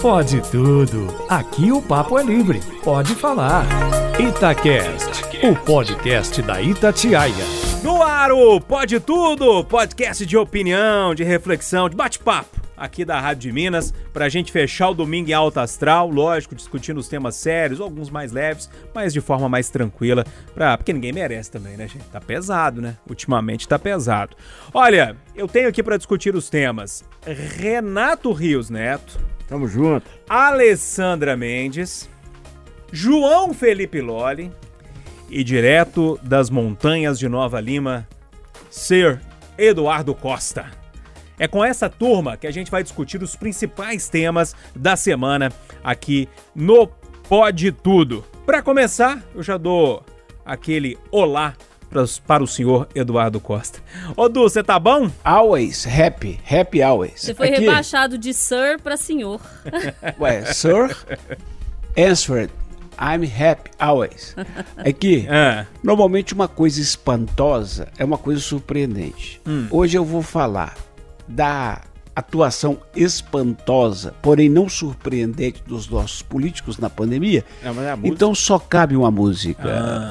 Pode tudo. Aqui o papo é livre. Pode falar. Itacast, o podcast da Itatiaia. No ar, o Pode Tudo, podcast de opinião, de reflexão, de bate-papo aqui da Rádio de Minas, pra gente fechar o domingo em alta astral, lógico, discutindo os temas sérios, alguns mais leves, mas de forma mais tranquila, pra, porque ninguém merece também, né, gente? Tá pesado, né? Ultimamente tá pesado. Olha, eu tenho aqui para discutir os temas Renato Rios Neto, Tamo junto. Alessandra Mendes, João Felipe Loli e direto das montanhas de Nova Lima, Sir Eduardo Costa. É com essa turma que a gente vai discutir os principais temas da semana aqui no Pode Tudo. Para começar, eu já dou aquele olá para o senhor Eduardo Costa. Ô Du, você tá bom? Always happy, happy always. Você foi Aqui. rebaixado de sir para senhor. Ué, sir, answered. I'm happy always. Aqui, é. normalmente uma coisa espantosa é uma coisa surpreendente. Hum. Hoje eu vou falar da atuação espantosa, porém não surpreendente dos nossos políticos na pandemia, é, é então só cabe uma música.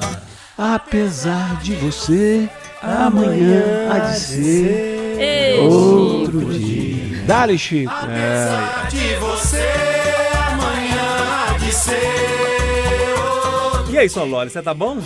Ah. Apesar de você, amanhã há de ser Ei, outro Chico. dia. Dale, Chico. Apesar é. de você, amanhã há de ser outro E aí, Sololi, você tá bom?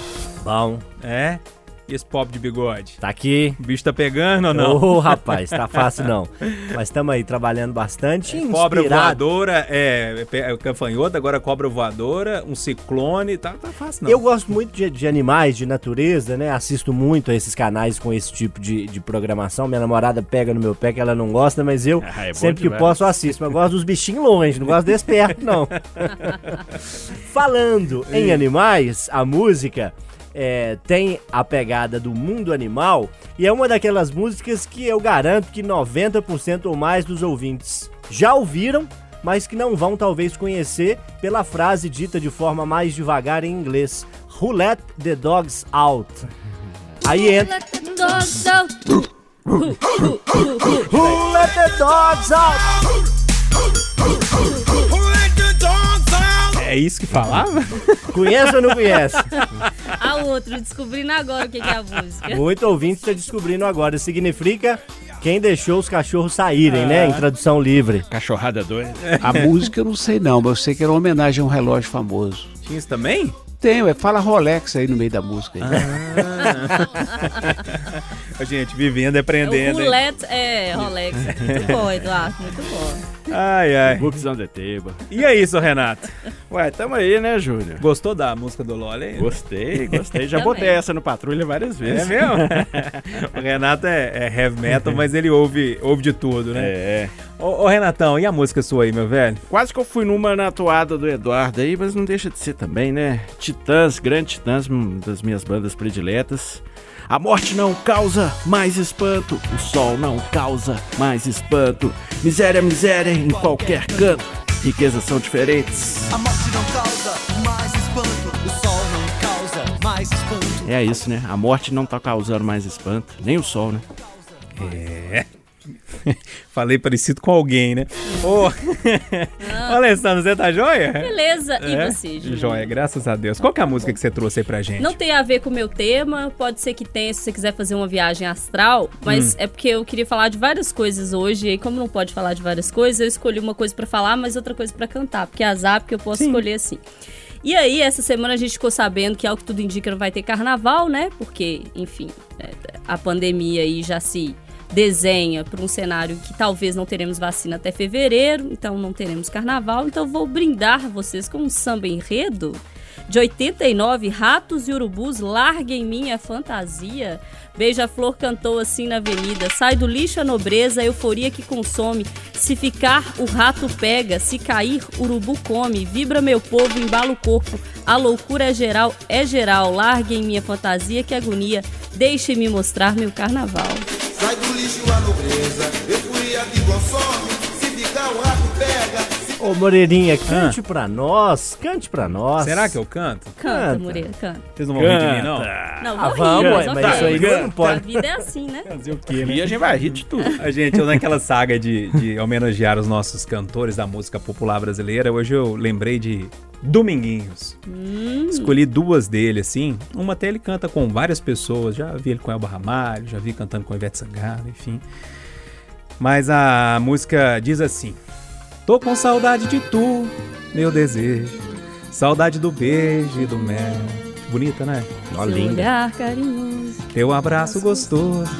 Bom. É? E esse pop de bigode? Tá aqui. O bicho tá pegando ou não? Ô, oh, rapaz, tá fácil não. Mas estamos aí trabalhando bastante. É, cobra voadora, é, é, é canfanhota, agora cobra voadora, um ciclone, tá, tá fácil não. Eu gosto muito de, de, animais, de natureza, né? Assisto muito a esses canais com esse tipo de, de programação. Minha namorada pega no meu pé que ela não gosta, mas eu ah, é sempre que posso assisto. Mas eu gosto dos bichinhos longe, não gosto desse perto, não. Falando em animais, a música é, tem a pegada do mundo animal e é uma daquelas músicas que eu garanto que 90% ou mais dos ouvintes já ouviram, mas que não vão talvez conhecer pela frase dita de forma mais devagar em inglês: Who let the dogs out? Aí entra. Who let the dogs out? É isso que falava? Conhece ou não conhece? A outro, descobrindo agora o que é a música. Muito ouvinte está descobrindo agora. Significa quem deixou os cachorros saírem, ah. né? Em tradução livre. Cachorrada doida. A música eu não sei não, mas eu sei que era uma homenagem a um relógio famoso. Tinha isso também? Tenho, é, fala Rolex aí no meio da música. Ah. gente, vivendo e aprendendo. O roulette é Rolex. Muito bom, Eduardo, muito bom. Ai, ai. Books on the table. E é isso, Renato? Ué, tamo aí, né, Júnior? Gostou da música do Loli aí? Gostei, gostei. Já botei essa no patrulha várias vezes. É mesmo? o Renato é, é, heavy metal, mas ele ouve, ouve de tudo, né? É. Ô, ô, Renatão, e a música sua aí, meu velho? Quase que eu fui numa na toada do Eduardo aí, mas não deixa de ser também, né? Titãs, grande Titãs, uma das minhas bandas prediletas. A morte não causa mais espanto, o sol não causa mais espanto. Miséria, miséria em qualquer canto, riquezas são diferentes. A morte não causa mais espanto, o sol não causa mais espanto. É isso, né? A morte não tá causando mais espanto, nem o sol, né? É. Falei parecido com alguém, né? Ô, oh. Alessandro, você tá joia? Beleza, é? e você, Júlio? Joia, graças a Deus. Qual que é a música que você trouxe aí pra gente? Não tem a ver com o meu tema, pode ser que tenha se você quiser fazer uma viagem astral, mas hum. é porque eu queria falar de várias coisas hoje, e como não pode falar de várias coisas, eu escolhi uma coisa para falar, mas outra coisa para cantar, porque é azar, porque eu posso Sim. escolher assim. E aí, essa semana a gente ficou sabendo que, ao que tudo indica, não vai ter carnaval, né? Porque, enfim, é, a pandemia aí já se desenha para um cenário que talvez não teremos vacina até fevereiro, então não teremos carnaval. Então vou brindar vocês com um samba enredo de 89, Ratos e Urubus, larguem minha fantasia. Beija-flor cantou assim na avenida: sai do lixo a nobreza, a euforia que consome. Se ficar, o rato pega, se cair, urubu come. Vibra meu povo, embala o corpo. A loucura é geral, é geral. Larguem minha fantasia, que agonia. Deixe-me mostrar meu carnaval. Sai do lixo a nobreza, euforia que consome. Se ficar o rato pega, Ô, Moreirinha, cante pra nós, cante pra nós. Será que eu canto? Canta, Canta. Moreira, canta. Vocês não vão rir de mim, não? Não, Ah, vou vamos, rir, ué, mas mas isso aí não A pode. vida é assim, né? Fazer o quê, E a gente vai rir de tudo. A gente, eu naquela saga de, de homenagear os nossos cantores da música popular brasileira, hoje eu lembrei de Dominguinhos. Escolhi duas dele, assim. Uma até ele canta com várias pessoas. Já vi ele com Elba Ramalho, já vi cantando com Ivete Sangalo, enfim. Mas a música diz assim: Tô com saudade de tu, meu desejo. Saudade do beijo e do mel. Bonita, né? Ó, Seu linda. olhar carinhoso Teu abraço gostoso.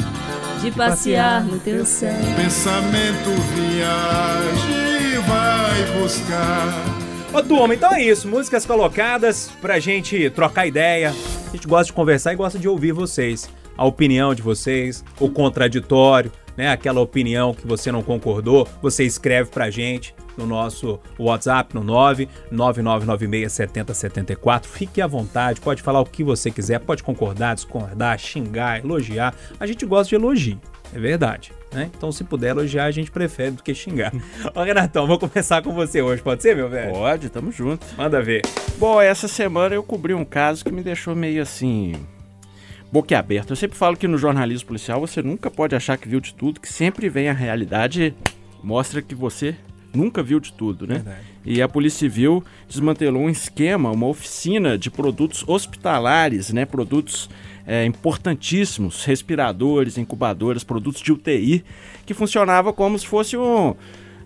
de passear no teu céu. Pensamento viaja e vai buscar. Ô, turma, então é isso. Músicas colocadas pra gente trocar ideia. A gente gosta de conversar e gosta de ouvir vocês. A opinião de vocês, o contraditório, né? Aquela opinião que você não concordou, você escreve pra gente no nosso WhatsApp no 999967074. Fique à vontade, pode falar o que você quiser, pode concordar, discordar, xingar, elogiar. A gente gosta de elogio, é verdade. Né? Então, se puder elogiar, a gente prefere do que xingar. Ô, Renatão, vou começar com você hoje, pode ser, meu velho? Pode, tamo junto. Manda ver. Bom, essa semana eu cobri um caso que me deixou meio assim. Boquiaberto. Eu sempre falo que no jornalismo policial você nunca pode achar que viu de tudo, que sempre vem a realidade mostra que você nunca viu de tudo, né? Verdade. E a Polícia Civil desmantelou um esquema, uma oficina de produtos hospitalares, né? Produtos é, importantíssimos, respiradores, incubadoras, produtos de UTI, que funcionava como se fosse um.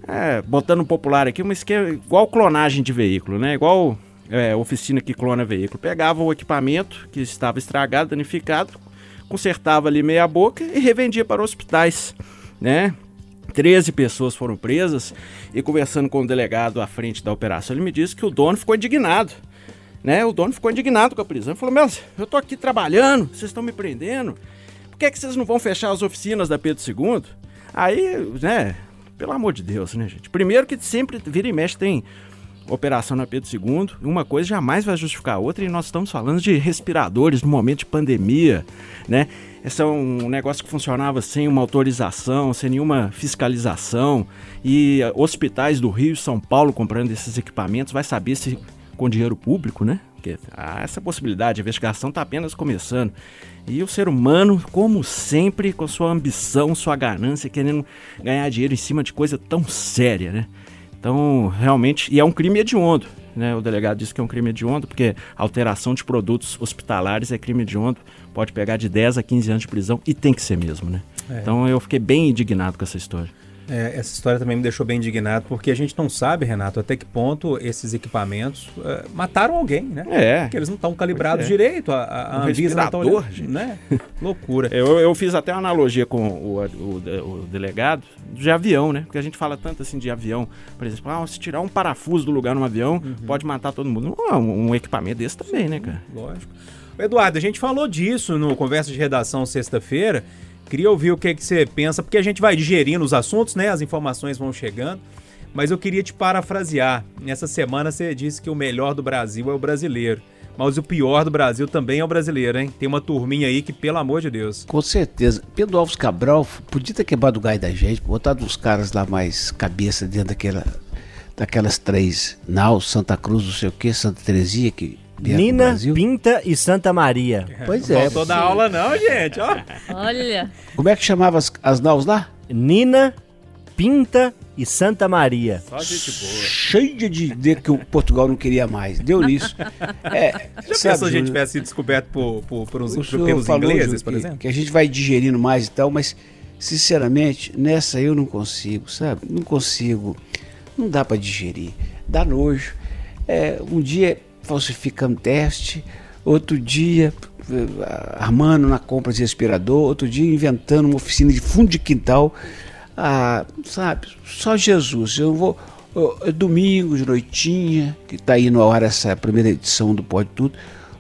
é, botando um popular aqui, um esquema igual clonagem de veículo, né? Igual é, oficina que clona veículo. Pegava o equipamento que estava estragado, danificado, consertava ali meia boca e revendia para hospitais, né? 13 pessoas foram presas e conversando com o delegado à frente da operação, ele me disse que o dono ficou indignado. Né? O dono ficou indignado com a prisão. Ele falou: Meu, eu tô aqui trabalhando, vocês estão me prendendo. Por que, é que vocês não vão fechar as oficinas da Pedro II? Aí, né? Pelo amor de Deus, né, gente? Primeiro que sempre vira e mexe tem operação na Pedro II, uma coisa jamais vai justificar a outra, e nós estamos falando de respiradores no momento de pandemia, né? Esse é um negócio que funcionava sem uma autorização, sem nenhuma fiscalização, e eh, hospitais do Rio e São Paulo comprando esses equipamentos, vai saber se com dinheiro público, né? Porque há essa possibilidade, a investigação está apenas começando. E o ser humano, como sempre, com sua ambição, sua ganância, querendo ganhar dinheiro em cima de coisa tão séria, né? Então, realmente, e é um crime hediondo, né? O delegado disse que é um crime hediondo, porque alteração de produtos hospitalares é crime hediondo, pode pegar de 10 a 15 anos de prisão e tem que ser mesmo, né? É. Então eu fiquei bem indignado com essa história. É, essa história também me deixou bem indignado, porque a gente não sabe, Renato, até que ponto esses equipamentos é, mataram alguém, né? É. Porque eles não estão calibrados é. direito, a, a, Um Anvisa não tá olhando, gente. né? Loucura. Eu, eu fiz até uma analogia com o, o, o delegado de avião, né? Porque a gente fala tanto assim de avião, por exemplo, ah, se tirar um parafuso do lugar num avião, pode matar todo mundo. Não, um, um equipamento desse também, né, cara? Lógico. Eduardo, a gente falou disso no Conversa de Redação sexta-feira. Queria ouvir o que, que você pensa, porque a gente vai digerindo os assuntos, né? As informações vão chegando. Mas eu queria te parafrasear. Nessa semana você disse que o melhor do Brasil é o brasileiro. Mas o pior do Brasil também é o brasileiro, hein? Tem uma turminha aí que, pelo amor de Deus. Com certeza. Pedro Alves Cabral podia ter quebrado o gás da gente, botado uns caras lá mais cabeça dentro daquela, daquelas três naus, Santa Cruz, não sei o que, Santa Terezinha, que Nina, Brasil. Pinta e Santa Maria. Pois Não é. faltou da aula, não, gente. Ó. Olha, Como é que chamava as, as naus lá? Nina, Pinta e Santa Maria. Só gente boa. Cheia de dizer que o Portugal não queria mais. Deu nisso. É, Já sabe, pensou a gente Júnior? tivesse sido descoberto por, por, por uns- pelos ingleses, por que- exemplo? Que a gente vai digerindo mais e tal, mas sinceramente, nessa eu não consigo, sabe? Não consigo. Não dá pra digerir. Dá nojo. É, um dia falsificando teste, outro dia eh, armando na compra de respirador, outro dia inventando uma oficina de fundo de quintal. Ah, sabe? Só Jesus. Eu vou. eu- é domingo, de noitinha, que tá indo ao ar essa primeira edição do Pode Tudo.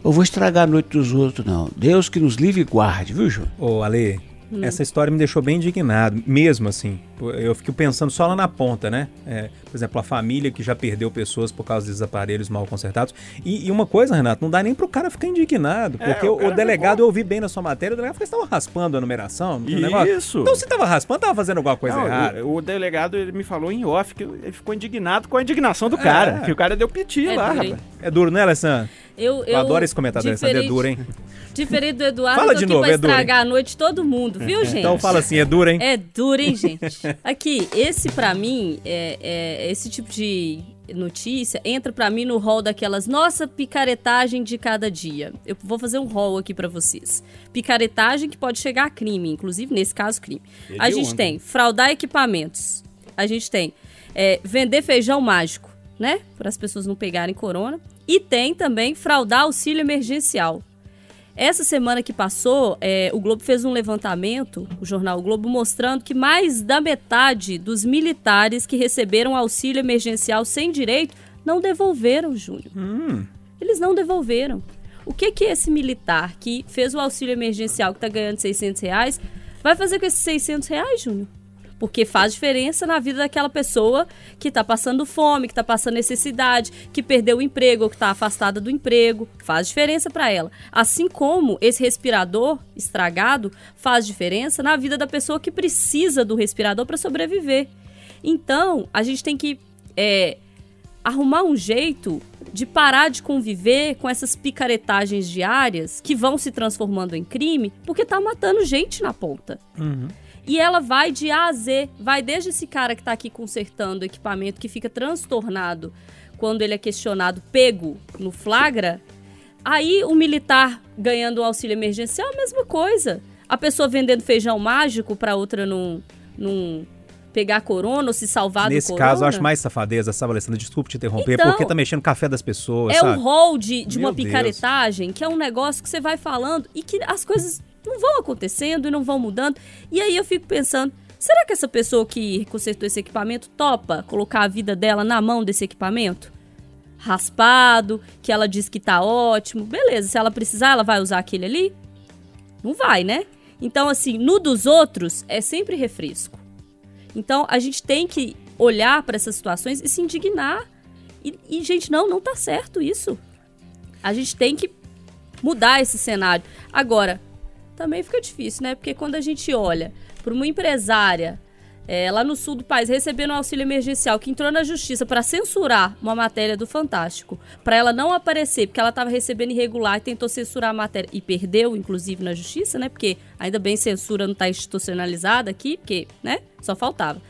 Eu vou estragar a noite dos outros, não. Deus que nos livre e guarde, viu, João? Ô, Ale, Hum. Essa história me deixou bem indignado, mesmo assim. Eu fico pensando só lá na ponta, né? É, por exemplo, a família que já perdeu pessoas por causa desses aparelhos mal consertados. E, e uma coisa, Renato, não dá nem pro cara ficar indignado. É, porque é, o, o, delegado, ficou... eu ouvi bem na sua matéria, o delegado falou que estava raspando a numeração. Isso. Então se estava raspando, estava fazendo alguma coisa não, errada. O, o, delegado, ele me falou em off que ele ficou indignado com a indignação do é. cara. Que o cara deu piti é lá, rapaz. É duro, né, Alessandra? Eu, eu, eu adoro esse comentário, Alessandra. É duro, hein? Diferente do Eduardo, fala de novo, vai é estragar duro, a noite todo mundo, viu, gente? Então fala assim, é duro, hein? É duro, hein, gente? Aqui, esse para mim, é, é, esse tipo de notícia entra para mim no rol daquelas nossa picaretagem de cada dia. Eu vou fazer um rol aqui para vocês. Picaretagem que pode chegar a crime, inclusive nesse caso crime. a gente tem fraudar equipamentos. A gente tem é, vender feijão mágico, né? Para as pessoas não pegarem corona. E tem também fraudar auxílio emergencial. Essa semana que passou, é, o Globo fez um levantamento, o jornal o Globo, mostrando que mais da metade dos militares que receberam auxílio emergencial sem direito não devolveram, Júnior. Hum. Eles não devolveram. O que que esse militar que fez o auxílio emergencial, que está ganhando 600 reais, vai fazer com esses 600 reais, Júnior? Porque faz diferença na vida daquela pessoa que está passando fome, que está passando necessidade, que perdeu o emprego ou que está afastada do emprego. Faz diferença para ela. Assim como esse respirador estragado faz diferença na vida da pessoa que precisa do respirador para sobreviver. Então, a gente tem que é, arrumar um jeito de parar de conviver com essas picaretagens diárias que vão se transformando em crime, porque tá matando gente na ponta. Uhum. E ela vai de A a Z, vai desde esse cara que está aqui consertando o equipamento, que fica transtornado quando ele é questionado, pego no flagra. Aí o militar ganhando o auxílio emergencial, a mesma coisa. A pessoa vendendo feijão mágico para outra não, não pegar corona ou se salvar Nesse do corona. Nesse caso, eu acho mais safadeza, sabe, Alessandra? Desculpe te interromper, então, porque tá mexendo no café das pessoas, É sabe? o rol de, de uma picaretagem, Deus. que é um negócio que você vai falando e que as coisas não vão acontecendo e não vão mudando. E aí eu fico pensando, será que essa pessoa que consertou esse equipamento topa colocar a vida dela na mão desse equipamento? Raspado, que ela diz que tá ótimo. Beleza, se ela precisar, ela vai usar aquele ali? Não vai, né? Então, assim, no dos outros é sempre refresco. Então, a gente tem que olhar para essas situações e se indignar. E, e, gente, não, não tá certo isso. A gente tem que mudar esse cenário. Agora, também fica difícil, né? Porque quando a gente olha para uma empresária é, lá no sul do país recebendo um auxílio emergencial que entrou na justiça para censurar uma matéria do Fantástico, para ela não aparecer porque ela estava recebendo irregular e tentou censurar a matéria e perdeu, inclusive, na justiça, né? Porque ainda bem censura não está institucionalizada aqui, porque, né? Só faltava.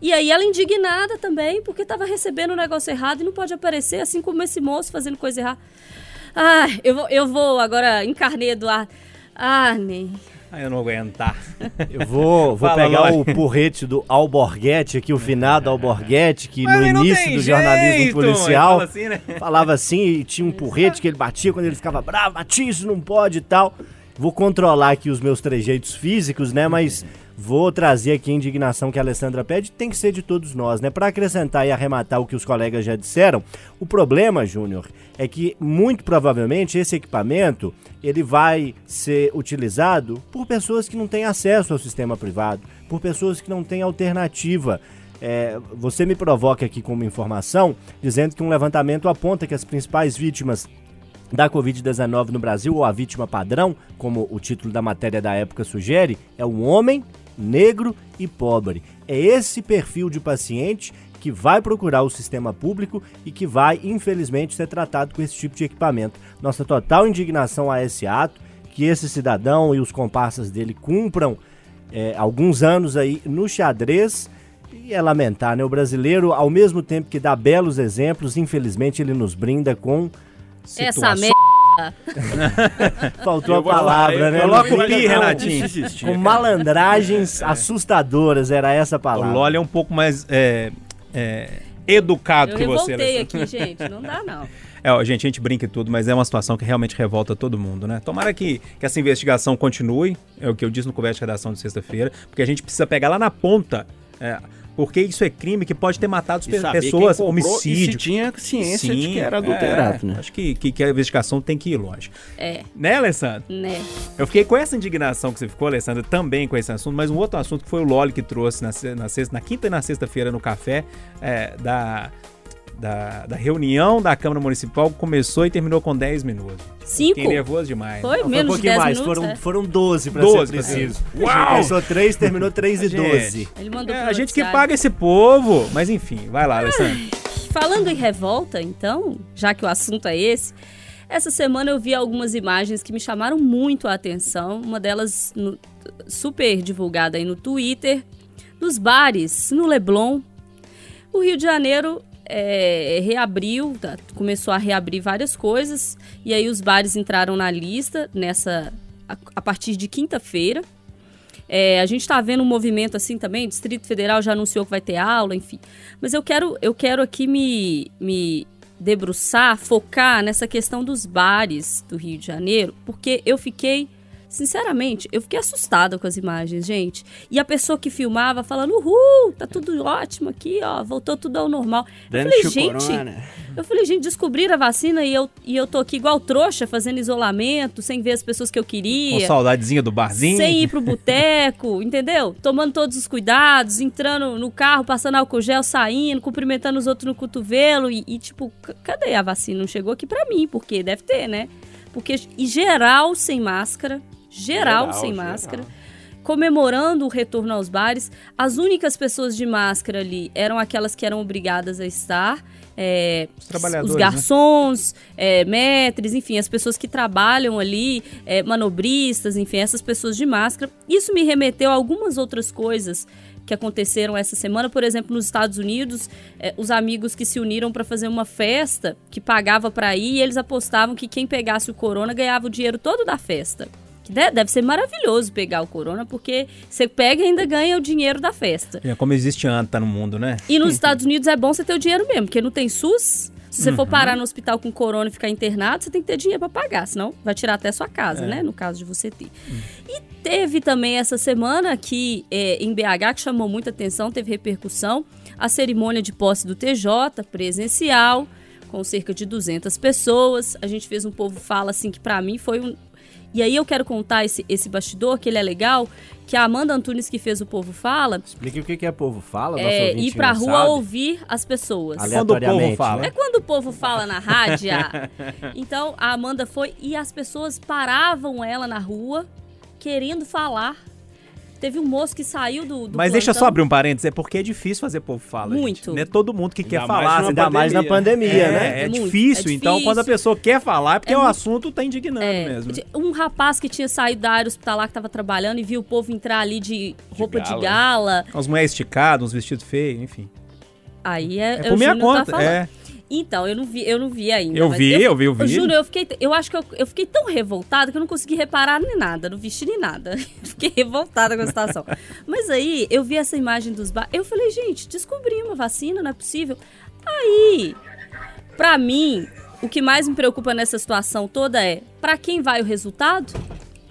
E aí ela indignada também, porque estava recebendo um negócio errado e não pode aparecer, assim como esse moço fazendo coisa errada. Ah, eu vou, eu vou agora encarnei Eduardo. Ah, nem. Ah, eu não aguentar. Eu vou, vou Fala, pegar o porrete do Alborguete aqui, o finado Alborguete, que Mas no início do jeito. jornalismo policial fala assim, né? falava assim, e tinha um porrete que ele batia quando ele ficava bravo, batia, isso não pode e tal. Vou controlar aqui os meus trejeitos físicos, né? Mas vou trazer aqui a indignação que a Alessandra pede, tem que ser de todos nós, né? Para acrescentar e arrematar o que os colegas já disseram, o problema, Júnior, é que muito provavelmente esse equipamento ele vai ser utilizado por pessoas que não têm acesso ao sistema privado, por pessoas que não têm alternativa. É, você me provoca aqui com uma informação dizendo que um levantamento aponta que as principais vítimas da Covid-19 no Brasil, ou a vítima padrão, como o título da matéria da época sugere, é um homem negro e pobre. É esse perfil de paciente que vai procurar o sistema público e que vai, infelizmente, ser tratado com esse tipo de equipamento. Nossa total indignação a esse ato, que esse cidadão e os comparsas dele cumpram é, alguns anos aí no xadrez. E é lamentar, né? O brasileiro, ao mesmo tempo que dá belos exemplos, infelizmente ele nos brinda com essa merda. Faltou a palavra, né? Coloca o pi, Renatinho. Com malandragens assustadoras, era essa palavra. O Loli é um pouco mais é, é, educado Eu que você. Eu revoltei aqui, gente. Não dá, não. É, gente, a gente brinca e tudo, mas é uma situação que realmente revolta todo mundo, né? Tomara que, que essa investigação continue, é o que eu disse no conversa de redação de sexta-feira, porque a gente precisa pegar lá na ponta É, porque isso é crime que pode ter matado pessoas, homicídio. E se tinha ciência Sim, de que era adulterado, é, né? Acho que, que, que, a investigação tem que ir longe. É. Né, Alessandro? Né. Eu fiquei com essa indignação que você ficou, Alessandro, também com esse assunto, mas um outro assunto que foi o Loli que trouxe na, na, sexta, na quinta e na sexta-feira no café é, da da, da reunião da Câmara Municipal começou e terminou com 10 minutos. Cinco? Fiquei nervoso demais. Foi, Não, menos foi um pouquinho mais, minutos, foram, é. foram 12 pra 12, ser preciso. Uau! Começou 3, terminou 3 e 12. Ele mandou é, a gente que paga esse povo. Mas enfim, vai lá, Alessandro. Falando em revolta, então, já que o assunto é esse, essa semana eu vi algumas imagens que me chamaram muito a atenção. Uma delas no, super divulgada aí no Twitter, dos bares no Leblon. O Rio de Janeiro é, reabriu, tá, começou a reabrir várias coisas, e aí os bares entraram na lista nessa a, a partir de quinta-feira. É, a gente está vendo um movimento assim também, o Distrito Federal já anunciou que vai ter aula, enfim. Mas eu quero, eu quero aqui me, me debruçar, focar nessa questão dos bares do Rio de Janeiro, porque eu fiquei Sinceramente, eu fiquei assustada com as imagens, gente. E a pessoa que filmava falando, uhul, tá tudo ótimo aqui, ó, voltou tudo ao normal. Dando eu falei, gente, eu falei, gente, descobriram a vacina e eu, e eu tô aqui igual trouxa, fazendo isolamento, sem ver as pessoas que eu queria. Com saudadezinha do barzinho. Sem ir pro boteco, entendeu? Tomando todos os cuidados, entrando no carro, passando álcool gel, saindo, cumprimentando os outros no cotovelo e, e tipo, cadê a vacina? Não chegou aqui pra mim, porque deve ter, né? Porque, em geral, sem máscara, geral, geral sem geral. máscara, comemorando o retorno aos bares. As únicas pessoas de máscara ali eram aquelas que eram obrigadas a estar. É, os, os, né? garçons, né? é, metres, enfim, as pessoas que trabalham ali, é, manobristas, enfim, essas pessoas de máscara. Isso me remeteu a algumas outras coisas que aconteceram essa semana. Por exemplo, nos Estados Unidos, é, os amigos que se uniram para fazer uma festa que pagava para ir e eles apostavam que quem pegasse o corona ganhava o dinheiro todo da festa. Que deve ser maravilhoso pegar o corona, porque você pega e ainda ganha o dinheiro da festa. É como existe anta no mundo, né? E nos Estados Unidos é bom você ter o dinheiro mesmo, porque não tem SUS. Se você uhum. for parar no hospital com corona e ficar internado, você tem que ter dinheiro para pagar, senão vai tirar até sua casa, é. né? No caso de você ter. Uhum. E teve também essa semana aqui é, em BH, que chamou muita atenção, teve repercussão, a cerimônia de posse do TJ, presencial, com cerca de 200 pessoas. A gente fez um povo fala assim que para mim foi um, e aí eu quero contar esse, esse bastidor, que ele é legal, que a Amanda Antunes que fez o Povo Fala... Explique o que é Povo Fala, É ir pra rua sabe. ouvir as pessoas. Quando o povo fala. Né? É quando o povo fala na rádio. então a Amanda foi e as pessoas paravam ela na rua querendo falar Teve um moço que saiu do, do Mas deixa só abrir um parênteses, é porque é difícil fazer povo fala. Muito. Gente. Não é todo mundo que ainda quer falar. Ainda pandemia. mais na pandemia, é, né? É, é, difícil. é, Então, quando a pessoa quer falar, é porque é o muito... assunto tá indignando é. mesmo. Um rapaz que tinha saído da área hospitalar que tava trabalhando e viu o povo entrar ali de roupa de gala. De gala. As mulheres esticadas, uns vestidos feios, enfim. Aí é, é por minha tá conta, tá é. Então, eu não vi, eu não vi ainda. Eu vi, eu, eu, vi, eu vi. Juro, eu fiquei, eu acho que eu, eu fiquei tão revoltada que eu não consegui reparar nem nada, não vesti nem nada. fiquei revoltada com a situação. Mas aí, eu vi essa imagem dos bar, eu falei, gente, descobri uma vacina, não é possível. Aí, pra mim, o que mais me preocupa nessa situação toda é, para quem vai o resultado?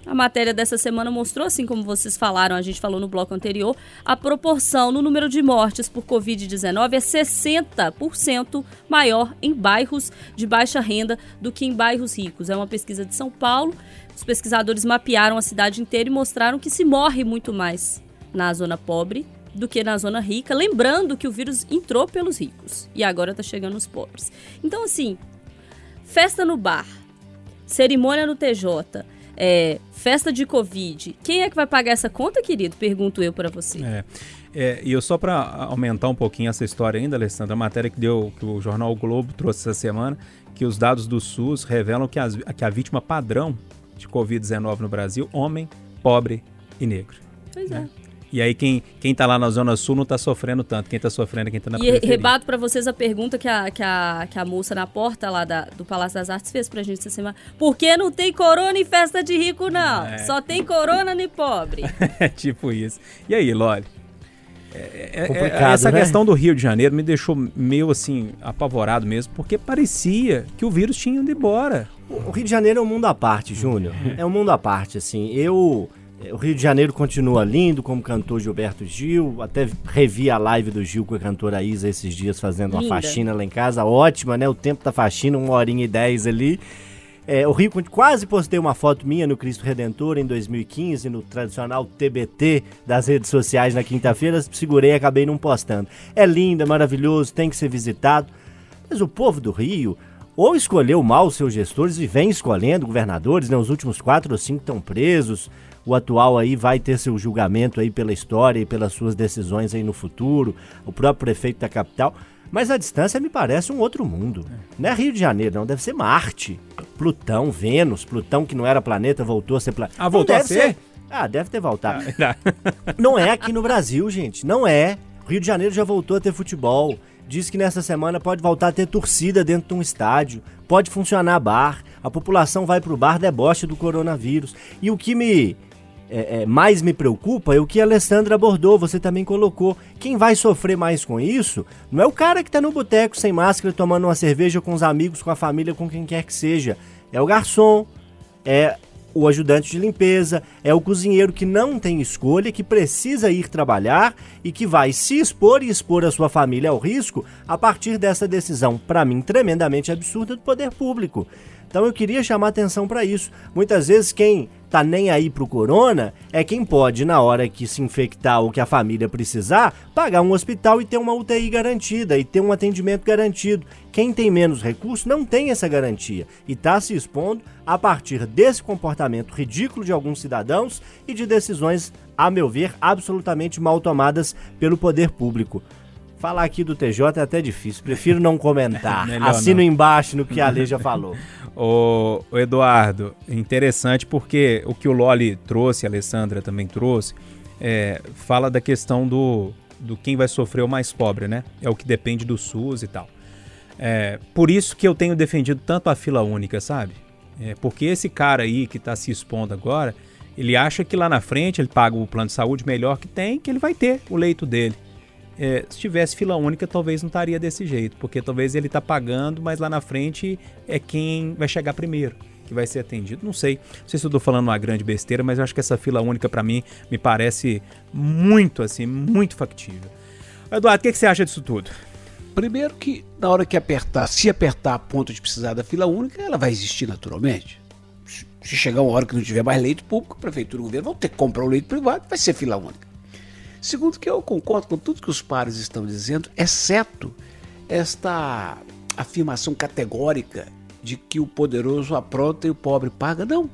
A matéria dessa semana mostrou, assim como vocês falaram, a gente falou no bloco anterior, a proporção no número de mortes por Covid-19 é 60% maior em bairros de baixa renda do que em bairros ricos. É uma pesquisa de São Paulo. Os pesquisadores mapearam a cidade inteira e mostraram que se morre muito mais na zona pobre do que na zona rica, lembrando que o vírus entrou pelos ricos e agora está chegando os pobres. Então, assim, festa no bar, cerimônia no TJ, é, festa de Covid. Quem é que vai pagar essa conta, querido? Pergunto eu para você. É. É, e eu só para aumentar um pouquinho essa história ainda, Alessandra, a matéria que deu que o jornal o Globo trouxe essa semana, que os dados do SUS revelam que, as, que a vítima padrão de Covid-19 no Brasil, homem, pobre e negro. Pois né? é. E aí quem, quem tá lá na Zona Sul não tá sofrendo tanto, quem tá sofrendo é quem tá na e periferia. E rebato para vocês a pergunta que a, que, a, que a moça na porta lá da, do Palácio das Artes fez pra gente essa semana. Por que não tem corona em festa de rico, não? É. Só tem corona nem pobre. é tipo isso. E aí, Loli? É, é, é essa né? questão do Rio de Janeiro me deixou meio assim apavorado mesmo, porque parecia que o vírus tinha ido embora. O Rio de Janeiro é um mundo à parte, Júnior. É um mundo à parte, assim. Eu É, o Rio de Janeiro continua lindo, como cantou Gilberto Gil. Até revi a live do Gil com a cantora Isa esses dias fazendo uma faxina lá em casa. Ótima, né? O tempo da faxina, uma horinha e dez ali. É, o Rio, quase postei uma foto minha no Cristo Redentor em 2015, no tradicional TBT das redes sociais na quinta-feira. Segurei e acabei não postando. É lindo, é maravilhoso, tem que ser visitado. Mas o povo do Rio ou escolheu mal os seus gestores e vem escolhendo governadores, né? Os últimos quatro ou cinco estão presos. O atual aí vai ter seu julgamento aí pela história e pelas suas decisões aí no futuro. O próprio prefeito da capital. Mas a distância me parece um outro mundo. Não é Rio de Janeiro, não. Deve ser Marte, Plutão, Vênus. Plutão que não era planeta voltou a ser planeta. Ah, voltou a ser? ser? Ah, deve ter voltado. Ah, não é aqui no Brasil, gente. Não é. Rio de Janeiro já voltou a ter futebol. Diz que nessa semana pode voltar a ter torcida dentro de um estádio. Pode funcionar bar. A população vai pro bar deboche do coronavírus. E o que me é, é, mais me preocupa é o que a Alessandra abordou, você também colocou. Quem vai sofrer mais com isso não é o cara que está no boteco sem máscara tomando uma cerveja com os amigos, com a família, com quem quer que seja. É o garçom, é o ajudante de limpeza, é o cozinheiro que não tem escolha, que precisa ir trabalhar e que vai se expor e expor a sua família ao risco a partir dessa decisão, para mim, tremendamente absurda do poder público. Então eu queria chamar atenção para isso. Muitas vezes quem tá nem aí pro corona é quem pode, na hora que se infectar ou que a família precisar, pagar um hospital e ter uma UTI garantida e ter um atendimento garantido. Quem tem menos recursos não tem essa garantia e está se expondo a partir desse comportamento ridículo de alguns cidadãos e de decisões, a meu ver, absolutamente mal tomadas pelo poder público. Falar aqui do TJ é até difícil, prefiro não comentar. Assino não. embaixo no que a Lei já falou. O, Eduardo, interessante porque o que o Loli trouxe, a Alessandra também trouxe, é, fala da questão do, do quem vai sofrer o mais pobre, né? É o que depende do SUS e tal. É, por isso que eu tenho defendido tanto a fila única, sabe? É, porque esse cara aí que está se expondo agora, ele acha que lá na frente ele paga o plano de saúde melhor que tem, que ele vai ter o leito dele é, se tivesse fila única, talvez não estaria desse jeito, porque talvez ele está pagando, mas lá na frente é quem vai chegar primeiro que vai ser atendido. Não sei, não sei se eu estou falando uma grande besteira, mas eu acho que essa fila única para mim me parece muito assim, muito factível. Eduardo, o que, que você acha disso tudo? Primeiro que na hora que apertar, se apertar a ponto de precisar da fila única, ela vai existir naturalmente. Se chegar uma hora que não tiver mais leito público, a prefeitura e o governo vão ter que comprar o leito privado, vai ser fila única. Segundo, que eu concordo com tudo que os pares estão dizendo, exceto esta afirmação categórica de que o poderoso apronta e o pobre paga. Não.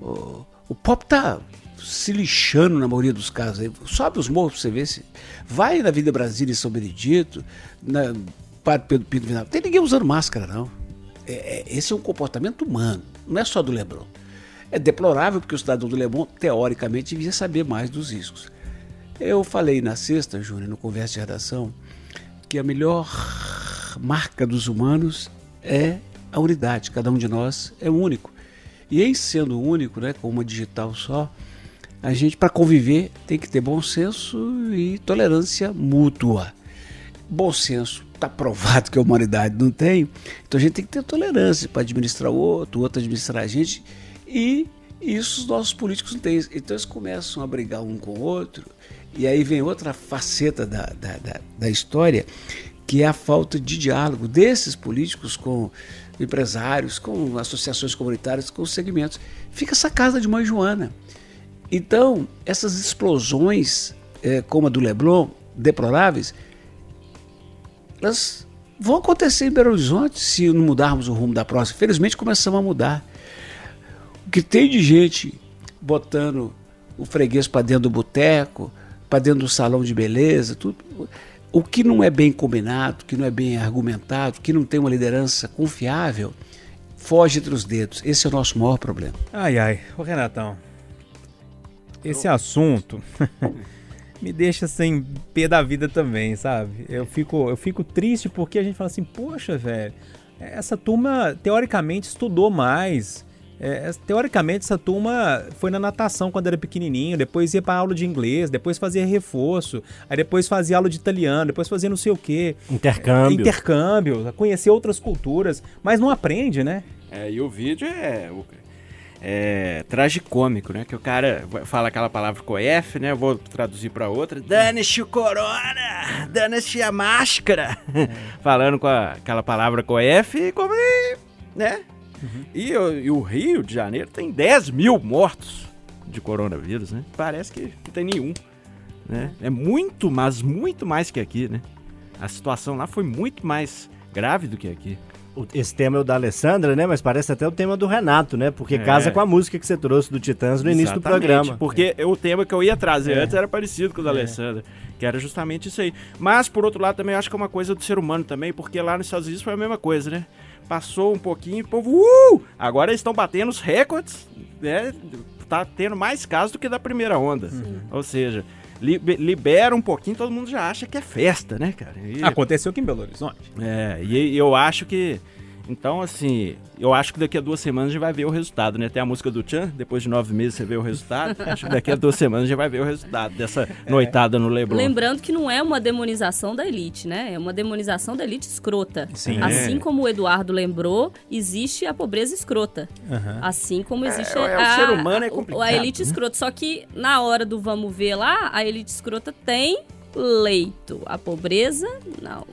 O, o pobre está se lixando na maioria dos casos. Sobe os morros para você ver se. Vai na Vida Brasília e São Benedito, na Padre Pedro Pinto Vinal. Tem ninguém usando máscara, não. É, é, esse é um comportamento humano, não é só do Leblon. É deplorável porque o cidadão do Leblon, teoricamente, devia saber mais dos riscos. Eu falei na sexta, Júnior, no Conversa de Redação, que a melhor marca dos humanos é a unidade. Cada um de nós é único. E em sendo único, né, com uma digital só, a gente, para conviver, tem que ter bom senso e tolerância mútua. Bom senso está provado que a humanidade não tem, então a gente tem que ter tolerância para administrar o outro, o outro administrar a gente, e isso os nossos políticos não têm. Então eles começam a brigar um com o outro e aí vem outra faceta da, da, da, da história, que é a falta de diálogo desses políticos com empresários, com associações comunitárias, com segmentos. Fica essa casa de mãe Joana. Então, essas explosões, é, como a do Leblon, deploráveis, elas vão acontecer em Belo Horizonte se não mudarmos o rumo da próxima. Felizmente começamos a mudar. O que tem de gente botando o freguês para dentro do boteco, para dentro do salão de beleza, tudo. O que não é bem combinado, que não é bem argumentado, que não tem uma liderança confiável, foge entre os dedos. Esse é o nosso maior problema. Ai, ai. Ô, Renatão, esse assunto me deixa sem pé da vida também, sabe? Eu fico, eu fico triste porque a gente fala assim, poxa, velho, essa turma teoricamente estudou mais, é, teoricamente, essa turma foi na natação quando era pequenininho, depois ia para aula de inglês, depois fazia reforço, aí depois fazia aula de italiano, depois fazia não sei o quê. Intercâmbio. É, intercâmbio, conhecer outras culturas, mas não aprende, né? É, e o vídeo é. é, tragicômico, né? Que o cara fala aquela palavra com F, né? Eu vou traduzir para outra. Dane-se o corona! Dane-se a máscara! É. Falando com a, aquela palavra com F, como né? Uhum. E, e, o Rio de Janeiro tem 10 mil mortos de coronavírus, né? Parece que não tem nenhum. Né? É muito, mas muito mais que aqui, né? A situação lá foi muito mais grave do que aqui. Esse tema é o da Alessandra, né? Mas parece até o tema do Renato, né? Porque é. casa com a música que você trouxe do Titãs no início do programa. Porque é. o tema que eu ia trazer é. antes era parecido com o da é. Alessandra, que era justamente isso aí. Mas, por outro lado, também acho que é uma coisa do ser humano também, porque lá nos Estados Unidos foi a mesma coisa, né? Passou um pouquinho, o povo, uh! Agora eles estão batendo os recordes, né? Tá tendo mais casos do que da primeira onda. Uhum. Ou seja, libera um pouquinho, todo mundo já acha que é festa, né, cara? E... Aconteceu aqui em Belo Horizonte. É, e eu acho que então, assim, eu acho que daqui a duas semanas a gente vai ver o resultado, né? Tem a música do Chan, depois de nove meses você vê o resultado. acho que daqui a duas semanas a gente vai ver o resultado dessa é. noitada no Leblon. Lembrando que não é uma demonização da elite, né? É uma demonização da elite escrota. Sim. Assim é. como o Eduardo lembrou, existe a pobreza escrota. Uhum. Assim como existe é, a, o ser humano é complicado, a elite né? escrota. Só que na hora do vamos ver lá, a elite escrota tem leito. A pobreza, não.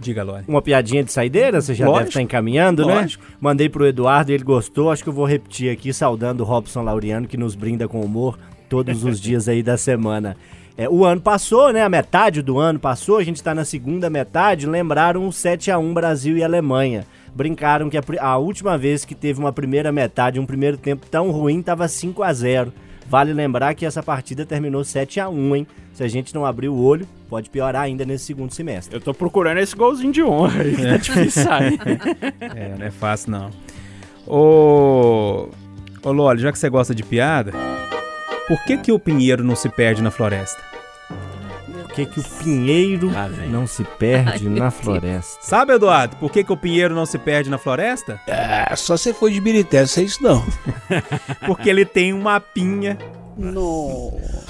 Diga, Lore. Uma piadinha de saideira, você já Lógico. deve estar encaminhando, né? Lógico. né? Mandei pro Eduardo, ele gostou. Acho que eu vou repetir aqui, saudando o Robson Laureano, que nos brinda com humor todos os dias aí da semana. É, o ano passou, né? A metade do ano passou, a gente está na segunda metade. Lembraram o 7 a 1 Brasil e Alemanha. Brincaram que a, a última vez que teve uma primeira metade, um primeiro tempo tão ruim, estava 5 a 0 Vale lembrar que essa partida terminou 7 a 1 hein? Se a gente não abrir o olho, pode piorar ainda nesse segundo semestre. Eu tô procurando esse golzinho de honra aí, é. tá difícil sair. é, não é fácil não. Ô, ô Loli, já que você gosta de piada, por que que o pinheiro não se perde na floresta? Por que que o pinheiro ah, não se perde Ai, na floresta? Sabe, Eduardo, por que que o pinheiro não se perde na floresta? É, só você foi de Birité, sei isso não. Porque ele tem uma pinha. Nossa.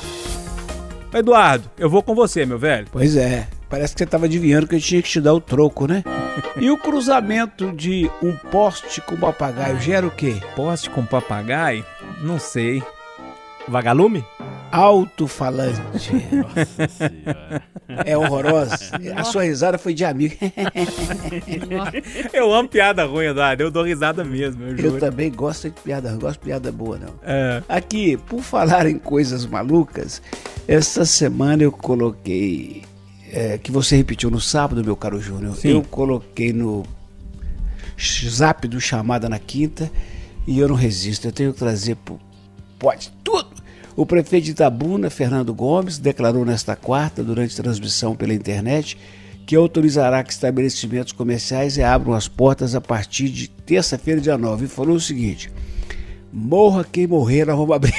Eduardo, eu vou com você, meu velho. Pois é. Parece que você estava adivinhando que eu tinha que te dar o troco, né? E o cruzamento de um poste com papagaio gera o quê? Poste com papagaio? Não sei. Vagalume? Alto-falante. Nossa senhora. É horrorosa. A sua risada foi de amigo. eu amo piada ruim, Eduardo. Eu dou risada mesmo. Eu, eu também gosto de piada ruim. Gosto de piada boa, não. É. Aqui, por falar em coisas malucas, essa semana eu coloquei. É, que você repetiu no sábado, meu caro Júnior. Eu coloquei no zap do chamada na quinta e eu não resisto. Eu tenho que trazer. Pode tudo o prefeito de Itabuna, Fernando Gomes, declarou nesta quarta, durante transmissão pela internet, que autorizará que estabelecimentos comerciais abram as portas a partir de terça-feira, dia 9. E falou o seguinte: morra quem morrer, nós vamos abrir.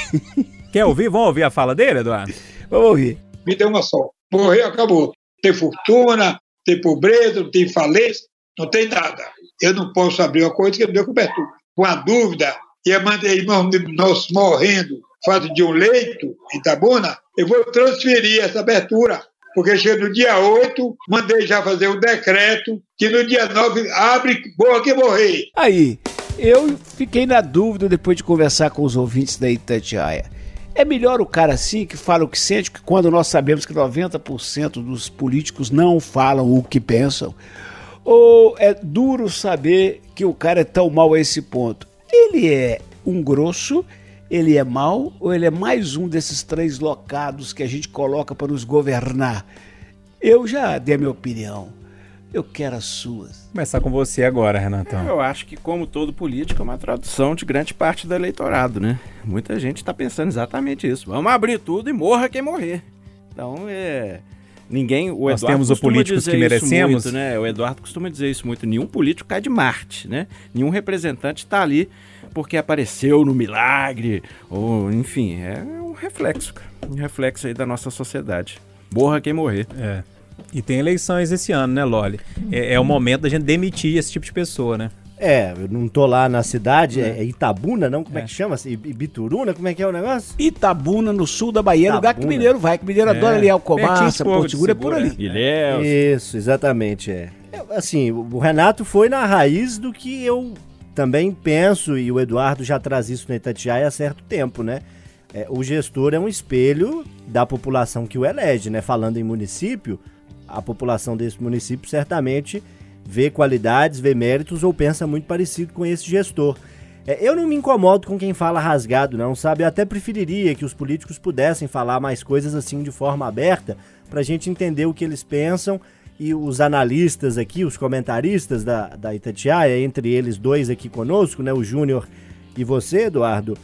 Quer ouvir? Vamos ouvir a fala dele, Eduardo? Vamos ouvir. Me deu uma só. Morrer, acabou. Tem fortuna, tem pobreza, não tem falência, não tem nada. Eu não posso abrir uma coisa que não deu cobertura. Com a dúvida, ia manter nós morrendo fato de um leito em Itabuna, eu vou transferir essa abertura, porque chega no dia 8, mandei já fazer um decreto que no dia 9 abre boa que morrer. Aí, eu fiquei na dúvida depois de conversar com os ouvintes da Itatiaia. É melhor o cara assim que fala o que sente, que quando nós sabemos que 90% dos políticos não falam o que pensam? Ou é duro saber que o cara é tão mal a esse ponto? Ele é um grosso ele é mau ou ele é mais um desses três locados que a gente coloca para nos governar? Eu já dei a minha opinião. Eu quero as suas. Começar com você agora, Renatão. Eu acho que, como todo político, é uma tradução de grande parte do eleitorado, né? Muita gente está pensando exatamente isso. Vamos abrir tudo e morra quem morrer. Então, é. Ninguém. O Nós Eduardo temos os políticos que merecemos. Muito, né? O Eduardo costuma dizer isso muito. Nenhum político cai de Marte, né? Nenhum representante está ali porque apareceu no milagre, ou enfim, é um reflexo, um reflexo aí da nossa sociedade. Morra quem morrer. É. E tem eleições esse ano, né, Loli? É, é o momento da gente demitir esse tipo de pessoa, né? É, eu não tô lá na cidade, é, é Itabuna, não? Como é, é que chama? Ibituruna, como é que é o negócio? Itabuna, no sul da Bahia, Itabuna. lugar que Mineiro vai, que Mineiro é. adora ali Alcobaça, Porto Seguro, é por ali. Ilhéus. Isso, exatamente, é. Assim, o Renato foi na raiz do que eu também penso, e o Eduardo já traz isso no Itatiaia há certo tempo, né? É, o gestor é um espelho da população que o elege, né? Falando em município, a população desse município certamente vê qualidades, vê méritos ou pensa muito parecido com esse gestor. É, eu não me incomodo com quem fala rasgado, não, sabe? Eu até preferiria que os políticos pudessem falar mais coisas assim de forma aberta, para a gente entender o que eles pensam e os analistas aqui, os comentaristas da, da Itatiaia, entre eles dois aqui conosco, né, o Júnior e você, Eduardo,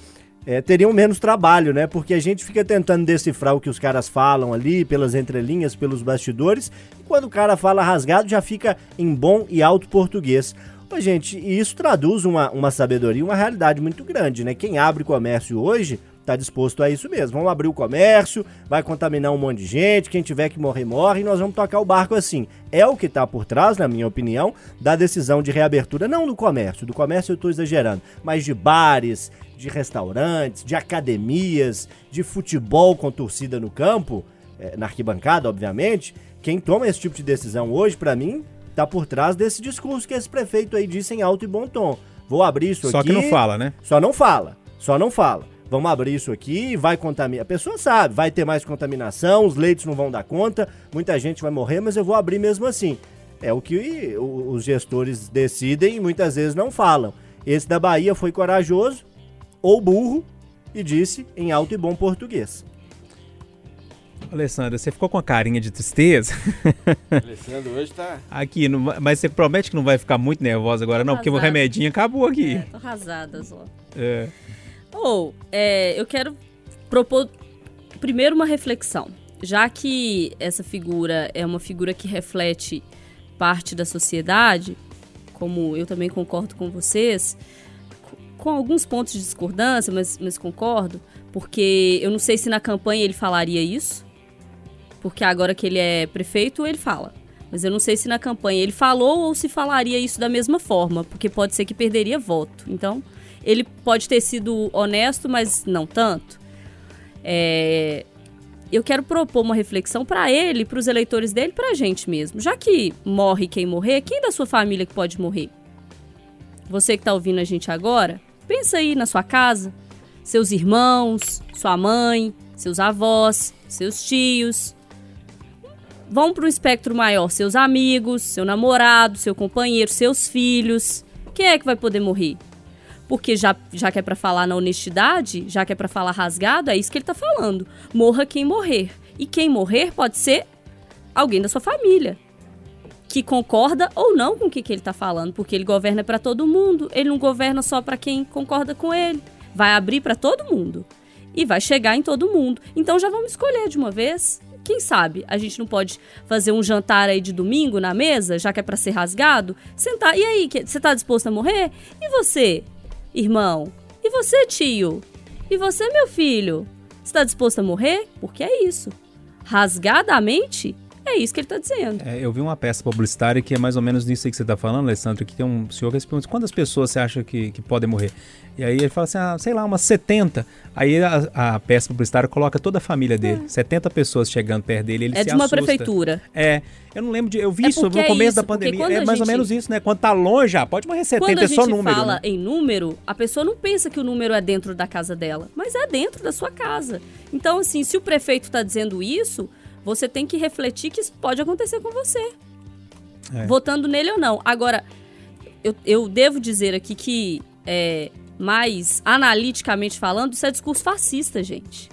é, teriam menos trabalho, né? Porque a gente fica tentando decifrar o que os caras falam ali, pelas entrelinhas, pelos bastidores, e quando o cara fala rasgado já fica em bom e alto português. Gente, e isso traduz uma, uma sabedoria, uma realidade muito grande, né? Quem abre comércio hoje está disposto a isso mesmo. Vamos abrir o comércio, vai contaminar um monte de gente, quem tiver que morrer, morre, e nós vamos tocar o barco assim. É o que está por trás, na minha opinião, da decisão de reabertura, não do comércio, do comércio eu estou exagerando, mas de bares, de restaurantes, de academias, de futebol com torcida no campo, é, na arquibancada, obviamente. Quem toma esse tipo de decisão hoje, para mim, está por trás desse discurso que esse prefeito aí disse em alto e bom tom. Vou abrir isso só aqui. Só que não fala, né? Só não fala. Só não fala. Vamos abrir isso aqui, vai contaminar. A pessoa sabe, vai ter mais contaminação, os leitos não vão dar conta, muita gente vai morrer, mas eu vou abrir mesmo assim. É o que os gestores decidem e muitas vezes não falam. Esse da Bahia foi corajoso ou burro e disse em alto e bom português. Alessandra, você ficou com a carinha de tristeza? Alessandra hoje tá. Aqui, não, mas você promete que não vai ficar muito nervosa agora, não? Porque o remedinho acabou aqui. É, tô arrasada só. É. Ou, oh, é, eu quero propor primeiro uma reflexão. Já que essa figura é uma figura que reflete parte da sociedade, como eu também concordo com vocês, com alguns pontos de discordância, mas, mas concordo, porque eu não sei se na campanha ele falaria isso, porque agora que ele é prefeito, ele fala. Mas eu não sei se na campanha ele falou ou se falaria isso da mesma forma, porque pode ser que perderia voto. Então, ele pode ter sido honesto, mas não tanto. É, eu quero propor uma reflexão para ele, para os eleitores dele, para a gente mesmo. Já que morre quem morrer, quem da sua família que pode morrer? Você que está ouvindo a gente agora, pensa aí na sua casa, seus irmãos, sua mãe, seus avós, seus tios. Vão para um espectro maior, seus amigos, seu namorado, seu companheiro, seus filhos. Quem é que vai poder morrer? Porque já, já que é para falar na honestidade, já que é para falar rasgado, é isso que ele tá falando. Morra quem morrer. E quem morrer pode ser alguém da sua família. Que concorda ou não com o que, que ele tá falando, porque ele governa para todo mundo, ele não governa só para quem concorda com ele. Vai abrir para todo mundo e vai chegar em todo mundo. Então já vamos escolher de uma vez. Quem sabe a gente não pode fazer um jantar aí de domingo na mesa, já que é para ser rasgado? Sentar. E aí, você tá disposto a morrer? E você? Irmão? E você, tio? E você, meu filho? Está disposto a morrer? Porque é isso. Rasgadamente, é isso que ele está dizendo. É, eu vi uma peça publicitária que é mais ou menos nisso aí que você está falando, Alessandro, que tem um senhor que pergunta quantas pessoas você acha que, que podem morrer? E aí ele fala assim, ah, sei lá, umas 70. Aí a, a peça publicitária coloca toda a família dele, é. 70 pessoas chegando perto dele, ele É de uma prefeitura. É, eu não lembro de, eu vi é isso no começo é isso, da pandemia, é mais gente, ou menos isso, né? Quando tá longe, já pode morrer 70, quando a é só número. Fala né? em número, a pessoa não pensa que o número é dentro da casa dela, mas é dentro da sua casa. Então, assim, se o prefeito está dizendo isso, você tem que refletir que isso pode acontecer com você. É. Votando nele ou não. Agora, eu, eu devo dizer aqui que, é, mais analiticamente falando, isso é discurso fascista, gente.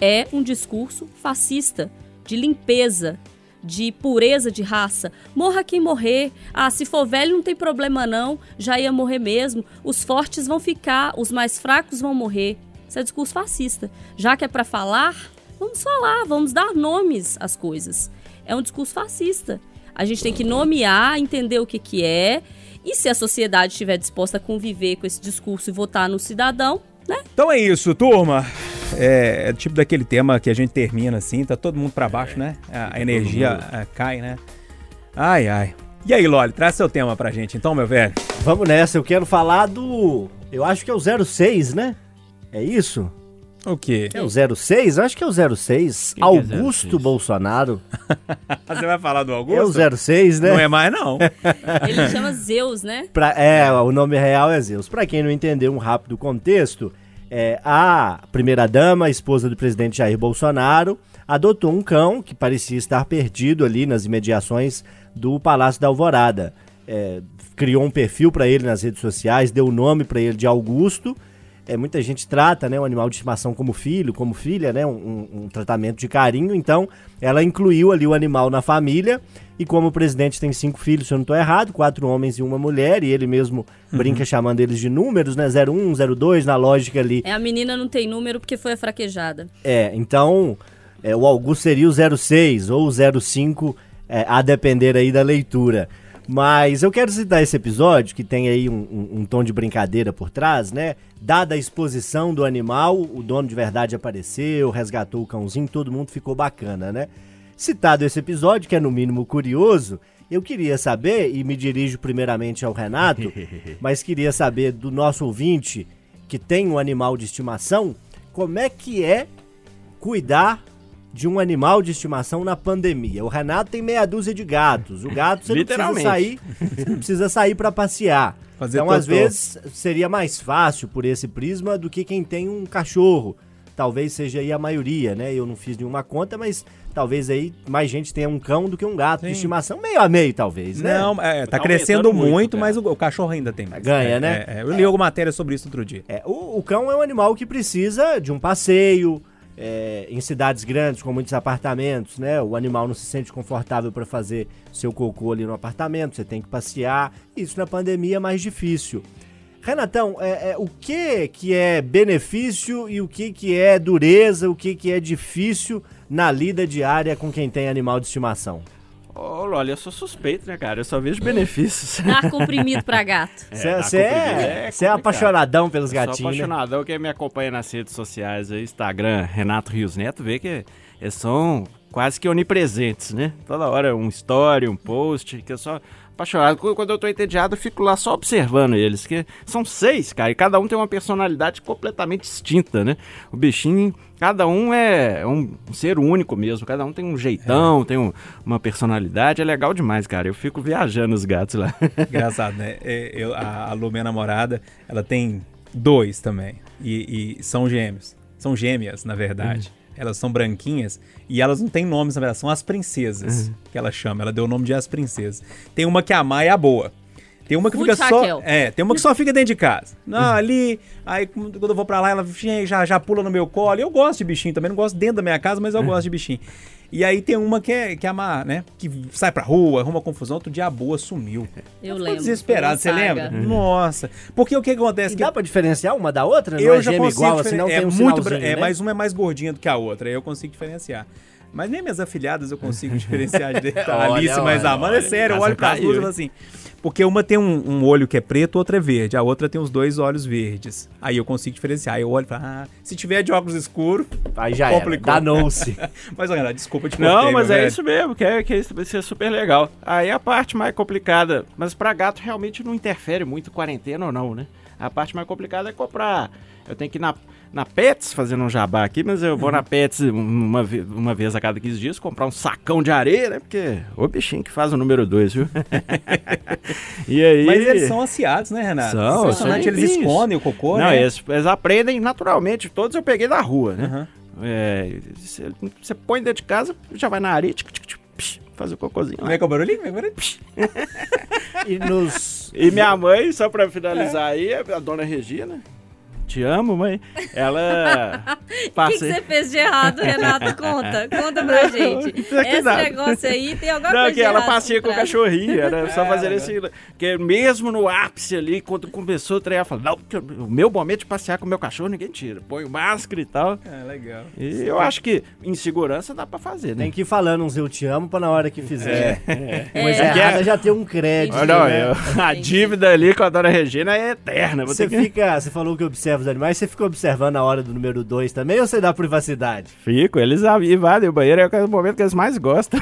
É um discurso fascista, de limpeza, de pureza de raça. Morra quem morrer. Ah, se for velho não tem problema não, já ia morrer mesmo. Os fortes vão ficar, os mais fracos vão morrer. Isso é discurso fascista. Já que é para falar, Vamos falar, vamos dar nomes às coisas. É um discurso fascista. A gente tem que nomear, entender o que, que é. E se a sociedade estiver disposta a conviver com esse discurso e votar no cidadão, né? Então é isso, turma. É, é tipo daquele tema que a gente termina assim, tá todo mundo para baixo, né? A, a energia a, cai, né? Ai, ai. E aí, Loli, traz seu tema pra gente então, meu velho. Vamos nessa, eu quero falar do. Eu acho que é o 06, né? É isso? O quê? É o 06? Acho que é o 06. Quem que é Augusto 06? Bolsonaro. Você vai falar do É Augusto? o 06, né? Não é mais, não. Ele chama Zeus, né? Pra- é, o nome real é Zeus. Pra quem não entendeu um rápido contexto, é, a primeira-dama, esposa do presidente Jair Bolsonaro, adotou um cão que parecia estar perdido ali nas imediações do Palácio da Alvorada. É, criou um perfil pra ele nas redes sociais, deu o nome pra ele de Augusto. É, muita gente trata né, o animal de estimação como filho, como filha, né, um, um- tratamento de carinho. Então, ela incluiu ali o animal na família. E como o presidente tem cinco filhos, se eu não estou errado, quatro homens e uma mulher, e ele mesmo brinca chamando eles de números, né? 01, 02, na lógica ali. É a menina não tem número porque foi fraquejada. É, então é, o Augusto seria o 06 ou o 05, é, a depender aí da leitura. Mas eu quero citar esse episódio, que tem aí um, um- um tom de brincadeira por trás, né? Dada a exposição do animal, o dono de verdade apareceu, resgatou o cãozinho, todo mundo ficou bacana, né? Citado esse episódio, que é no mínimo curioso, eu queria saber, e me dirijo primeiramente ao Renato, mas queria saber do nosso ouvinte que tem um animal de estimação, como é que é cuidar de um animal de estimação na pandemia. O Renato tem meia dúzia de gatos. O gato você não precisa sair, você não precisa sair para passear. Fazer então, às vezes, seria mais fácil por esse prisma do que quem tem um cachorro. Talvez seja aí a maioria, né? Eu não fiz nenhuma conta, mas talvez aí mais gente tenha um cão do que um gato de Sim. estimação. Meio a meio, talvez, né? Não, é, tá Tá crescendo muito, muito, mas o, o cachorro ainda tem mais. Ganha, É, né? é, é. eu li alguma matéria sobre isso outro dia. É, o, o cão é um animal que precisa de um passeio. É, em cidades grandes, com muitos apartamentos, né? O animal não se sente confortável para fazer seu cocô ali no apartamento, você tem que passear. Isso na pandemia é mais difícil. Renatão, é, é, o que que é benefício e o que que é dureza, o que que é difícil na lida diária com quem tem animal de estimação? Loli, eu sou suspeito, né, cara? Eu só vejo benefícios. Dar comprimido pra gato. Você dar é, comprimido é é complicado. apaixonadão pelos Eu Sou gatinhos, né? apaixonadão. Quem me acompanha nas redes sociais aí, Instagram, Renato Rios Neto, vê que eles são quase que onipresentes, né? Toda hora um story, um post, que eu sou apaixonado. Qu- Quando eu tô entediado, eu fico lá só observando eles, que são seis, cara, e cada um tem uma personalidade completamente distinta, né? O bichinho, cada um é um ser único mesmo, cada um tem um jeitão, tem um- uma personalidade, é legal demais, cara. Eu fico viajando os gatos lá. Engraçado, né? É, eu- a, a Lu, minha namorada, ela tem dois também. E, e são gêmeos. São gêmeas, na verdade. Elas são branquinhas e elas não têm nomes, na verdade, são as princesas que ela chama. Ela deu o nome de as princesas. Tem uma que a Má é a boa. Tem uma que Ruth fica só. Raquel. É, tem uma que só fica dentro de casa. Não, ali. Aí quando eu vou pra lá, ela já, já pula no meu colo. Eu gosto de bichinho também, não gosto dentro da minha casa, mas eu gosto de bichinho. E aí tem uma que é, que é a Má, né? Que sai pra rua, arruma confusão. Outro dia a boa sumiu. Eu lembro. desesperado, você uma lembra? saga. Nossa. Porque o que acontece? E que dá pra diferenciar uma da outra? Não eu é já consigo igual, assim, não diferen- tem um é muito é, né? mas uma é mais gordinha do que a outra, aí eu consigo diferenciar. Mas nem minhas afilhadas eu consigo diferenciar. A Olha, Alice mais a olha, Amanda, é olha, sério, eu olho para as caiu, duas e falo assim. Porque uma tem um, um olho que é preto, outra é verde. A outra tem os dois olhos verdes. Aí eu consigo diferenciar. Aí eu olho e falo, ah, se tiver de óculos escuros. Aí já era, complicou. danou-se. Mas, olha, desculpa te Não, cortei, mas é velho. isso mesmo, que, é, que isso vai ser super legal. Aí a parte mais complicada, mas pra gato realmente não interfere muito quarentena ou não, né? A parte mais complicada é comprar. Eu tenho que ir na, na Pets, fazendo um jabá aqui, mas eu vou na Pets uma, uma vez a cada 15 dias comprar um sacão de areia, né? Porque o bichinho que faz o número 2, viu? e aí. Mas eles são ansiados, né, Renato? São, são eles limpinhos. escondem o cocô, Não, né? eles, eles aprendem naturalmente. Todos eu peguei da rua, né? É, você você põe dentro de casa, já vai na areia, tic, tic, tic, psh, faz o cocôzinho. Como é que é o barulhinho? Como é é o barulhinho? E nos... E minha mãe, só pra finalizar aí, a dona Regina. Te amo, mãe. Ela O que que você fez de errado, Renato? Conta, conta pra gente. Esse nada. negócio aí tem alguma Não, coisa que de ela passeia com o cachorrinho, era só É, fazer esse. Que mesmo no ápice ali, quando começou o trem, ela fala: Não, porque o meu momento de passear com o meu cachorro ninguém tira. Põe o máscara e tal. É, legal. E eu acho que em segurança dá pra fazer, né? Tem que ir falando uns eu te amo pra na hora que fizer. É. Mas É. errada já tem um crédito. Olha, né? eu- a dívida ali com a dona Regina é eterna. Você que... fica, você falou que observa os animais, você fica observando a hora do número 2 também ou você dá privacidade? Fico, eles invadem o banheiro, é o momento que eles mais gostam.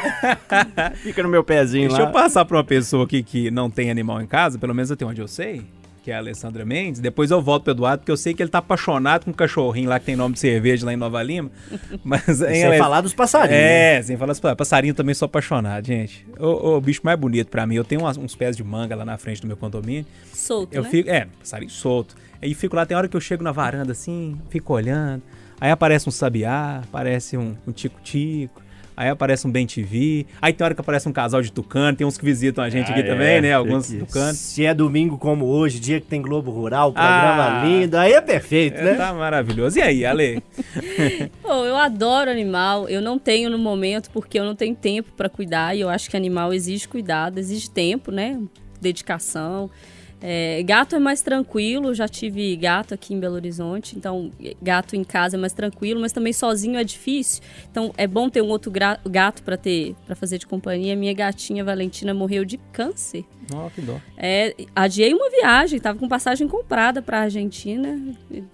Fica no meu pezinho Deixa lá. eu passar pra uma pessoa aqui que não tem animal em casa, pelo menos até onde eu sei. Que é a Alessandra Mendes, depois eu volto pro Eduardo, porque eu sei que ele tá apaixonado com um cachorrinho lá que tem nome de cerveja lá em Nova Lima. Mas, sem Ale... falar dos passarinhos. É, né? sem falar dos passarinhos. Passarinho também sou apaixonado, gente. O, o bicho mais bonito pra mim. Eu tenho umas, uns pés de manga lá na frente do meu condomínio. Solto, eu né? Fico, é, passarinho solto. Aí fico lá, tem hora que eu chego na varanda assim, fico olhando. Aí aparece um sabiá, aparece um tico-tico. Aí aparece um Bem TV. Aí tem hora que aparece um casal de tucano. Tem uns que visitam a gente ah, aqui é, também, né? Alguns tucanos. Se é domingo como hoje, dia que tem Globo Rural, programa ah, lindo, aí é perfeito, é, né? Tá maravilhoso. E aí, Ale? oh, eu adoro animal. Eu não tenho no momento porque eu não tenho tempo para cuidar. E eu acho que animal exige cuidado, exige tempo, né? Dedicação. É, gato é mais tranquilo, já tive gato aqui em Belo Horizonte, então gato em casa é mais tranquilo, mas também sozinho é difícil. Então é bom ter um outro gato para ter, para fazer de companhia. Minha gatinha Valentina morreu de câncer. Oh, que dó. É, adiei uma viagem, tava com passagem comprada para Argentina,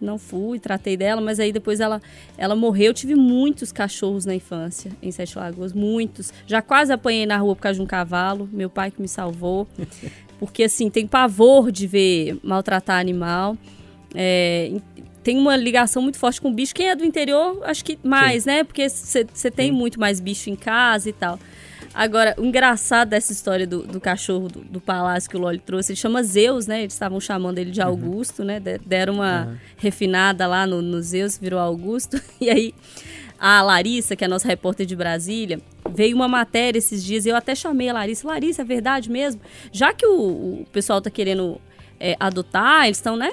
não fui, tratei dela, mas aí depois ela, ela morreu. Eu tive muitos cachorros na infância em Sete Lagoas, muitos. Já quase apanhei na rua por causa de um cavalo, meu pai que me salvou. porque assim, tem pavor de ver maltratar animal. É, tem uma ligação muito forte com o bicho. Quem é do interior, acho que mais, Sim. né? Porque você tem Sim. muito mais bicho em casa e tal. Agora, o engraçado dessa história do, do cachorro do, do, palácio que o Loli trouxe, ele chama Zeus, né? Eles estavam chamando ele de uhum. Augusto, uhum. né? Deram uma uhum. refinada lá no, no Zeus, virou Augusto. E aí, a Larissa, que é a nossa repórter de Brasília, veio uma matéria esses dias, eu até chamei a Larissa. Larissa, é verdade mesmo? Já que o, o pessoal tá querendo é, adotar, eles estão, né?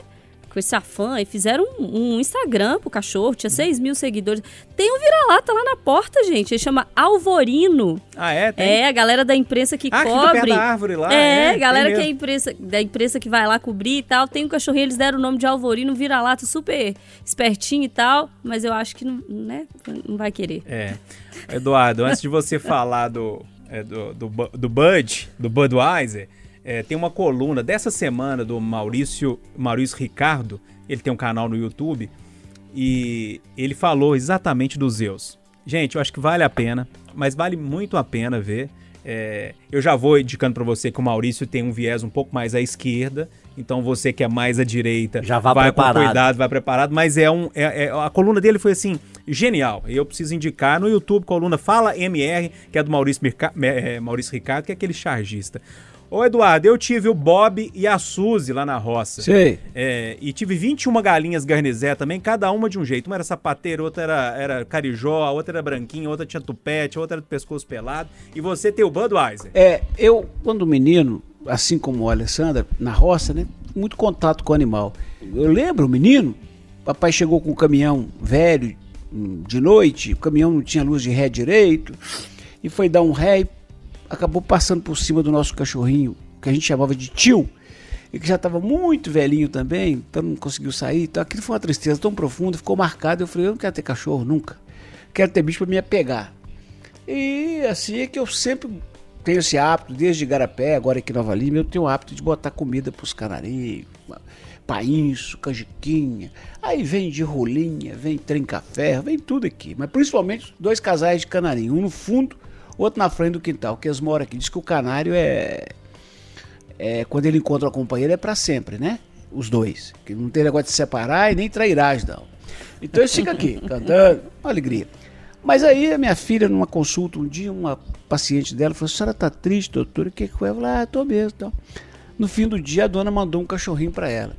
Com esse afã e fizeram um, um Instagram pro cachorro, tinha 6 mil seguidores. Tem um vira-lata lá na porta, gente. Ele chama Alvorino. Ah, é? Tem? É, a galera da imprensa que ah, cobre. Que da árvore lá. É, é galera que é imprensa, da imprensa que vai lá cobrir e tal. Tem um cachorrinho, eles deram o nome de Alvorino, vira-lata super espertinho e tal, mas eu acho que não, né, não vai querer. É. Eduardo, antes de você falar do, é, do, do, do Bud, do Budweiser, é, tem uma coluna dessa semana do Maurício, Maurício Ricardo, ele tem um canal no YouTube, e ele falou exatamente dos Zeus. Gente, eu acho que vale a pena, mas vale muito a pena ver. É, eu já vou indicando para você que o Maurício tem um viés um pouco mais à esquerda, então você que é mais à direita já vai preparado. com cuidado, vai preparado, mas é um é, é, a coluna dele foi assim genial. Eu preciso indicar no YouTube coluna Fala MR, que é do Maurício, é, Maurício Ricardo, que é aquele chargista. Ô, Eduardo, eu tive o Bob e a Suzy lá na roça. Sei. É, e tive 21 galinhas garnizé também, cada uma de um jeito. Uma era sapateira, outra era, era carijó, a outra era branquinha, outra tinha tupete, outra era do pescoço pelado. E você tem o Budweiser. É, eu, quando menino, assim como a Alessandra, na roça, né? Muito contato com o animal. Eu lembro, menino, papai chegou com um caminhão velho de noite, o caminhão não tinha luz de ré direito, e foi dar um ré e acabou passando por cima do nosso cachorrinho, que a gente chamava de tio, e que já estava muito velhinho também, então não conseguiu sair. Então aquilo foi uma tristeza tão profunda, ficou marcado. Eu falei, eu não quero ter cachorro nunca, quero ter bicho para me apegar. E assim é que eu sempre tenho esse hábito, desde Garapé, agora aqui em Nova Lima, eu tenho o hábito de botar comida para os canarinhos, painço, canjiquinha. Aí vem de rolinha, vem café, vem tudo aqui. Mas principalmente dois casais de canarinho, um no fundo outro na frente do quintal, que eles moram aqui. Diz que o canário é. é quando ele encontra a companheira é para sempre, né? Os dois. Que não tem negócio de separar e nem trairás, não. Então eles ficam aqui, cantando, uma alegria. Mas aí a minha filha, numa consulta um dia, uma paciente dela falou: a senhora tá triste, doutora? O que foi? Eu falei: ah, tô mesmo. Então. No fim do dia, a dona mandou um cachorrinho para ela.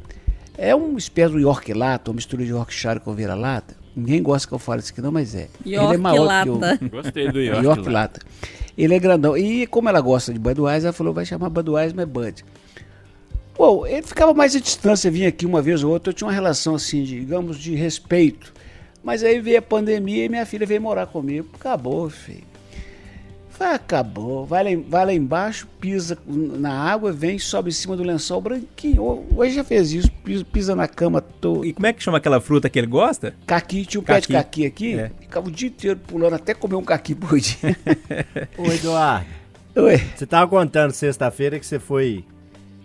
É uma espécie de York Lata, uma mistura de Yorkshire com vira-lata. Ninguém gosta que eu fale isso aqui não, mas é. York Ele é maior lata. que eu. Gostei do York, York lata. lata. Ele é grandão. E como ela gosta de Budweiser, ela falou, vai chamar Budweiser, mas Bud. Pô, ele ficava mais à distância, vinha aqui uma vez ou outra, eu tinha uma relação assim, digamos, de respeito. Mas aí veio a pandemia e minha filha veio morar comigo. Acabou, filho. Acabou. Vai lá, vai lá embaixo, pisa na água, vem, sobe em cima do lençol branquinho. Hoje já fez isso, pisa, pisa na cama todo. E como é que chama aquela fruta que ele gosta? Caqui, tinha um caqui. pé de caqui aqui, é. ficava o dia inteiro pulando até comer um caqui por dia. Ô Eduardo. Oi. Você tava contando sexta-feira que você foi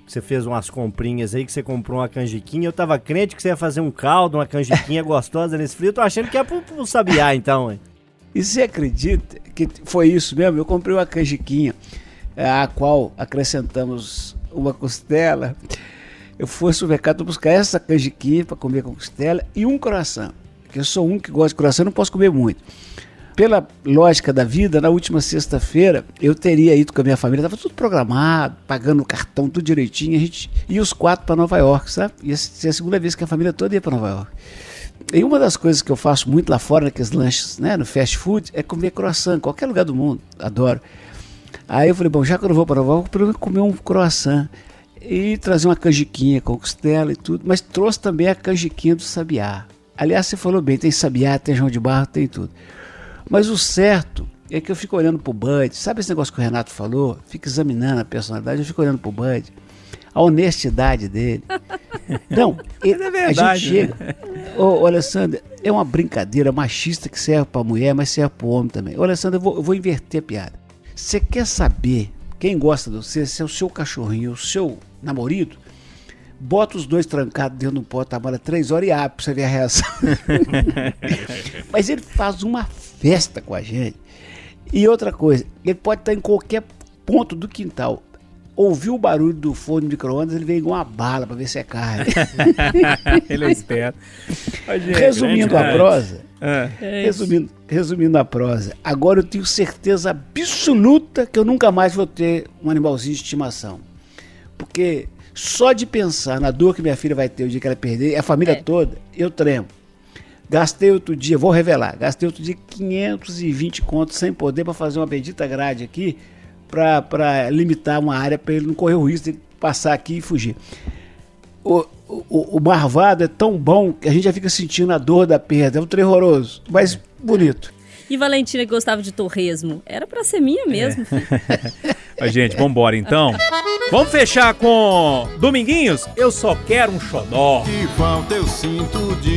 você fez umas comprinhas aí, que você comprou uma canjiquinha. Eu tava crente que você ia fazer um caldo, uma canjiquinha gostosa nesse frio. Eu tô achando que é pro, pro sabiá, então, hein? E você acredita que foi isso mesmo? Eu comprei uma canjiquinha, a qual acrescentamos uma costela. eu fui ao supermercado buscar essa canjiquinha para comer com costela e um coração. Porque eu sou um que gosta de coração, não posso comer muito. Pela lógica da vida, na última sexta-feira eu teria ido com a minha família, estava tudo programado, pagando o cartão tudo direitinho, a gente ia os quatro para Nova York, sabe? Ia ser a segunda vez que a família toda ia para Nova York. E uma das coisas que eu faço muito lá fora, naqueles lanches, né, no fast food, é comer croissant, qualquer lugar do mundo, adoro. Aí eu falei, bom, já que eu não vou para eu vou comer um croissant e trazer uma canjiquinha com costela e tudo, mas trouxe também a canjiquinha do sabiá. Aliás, você falou bem, tem sabiá, tem João de Barro, tem tudo. Mas o certo é que eu fico olhando pro Bud, sabe esse negócio que o Renato falou? Fico examinando a personalidade, eu fico olhando pro Bud, a honestidade dele. Não, ele, é verdade, a gente chega. Né? Ô, ô, Alessandro, é uma brincadeira machista que serve pra mulher, mas serve pro homem também. Ô, Alessandro, eu vou, eu vou inverter a piada. Você quer saber quem gosta de você, se é o seu cachorrinho, o seu namorado, bota os dois trancados dentro do porta-mala três horas e abre pra você ver a reação. Mas ele faz uma festa com a gente. E outra coisa, ele pode estar em qualquer ponto do quintal. Ouviu o barulho do forno de micro-ondas, ele vem igual uma bala para ver se é carne. ele é esperto. Resumindo a prosa, é. é resumindo, resumindo a prosa, agora eu tenho certeza absoluta que eu nunca mais vou ter um animalzinho de estimação. Porque só de pensar na dor que minha filha vai ter o dia que ela perder, a família é. toda, eu tremo. Gastei outro dia, vou revelar, gastei outro dia 520 contos sem poder para fazer uma bendita grade aqui, para limitar uma área para ele não correr o risco de passar aqui e fugir. O, o, o, marvado é tão bom que a gente já fica sentindo a dor da perda. É um trem horroroso, mas bonito. E Valentina que gostava de torresmo? Era para ser minha mesmo. É. Mas, gente, vambora então. Vamos fechar com Dominguinhos? Eu só quero um xodó. Que falta eu sinto de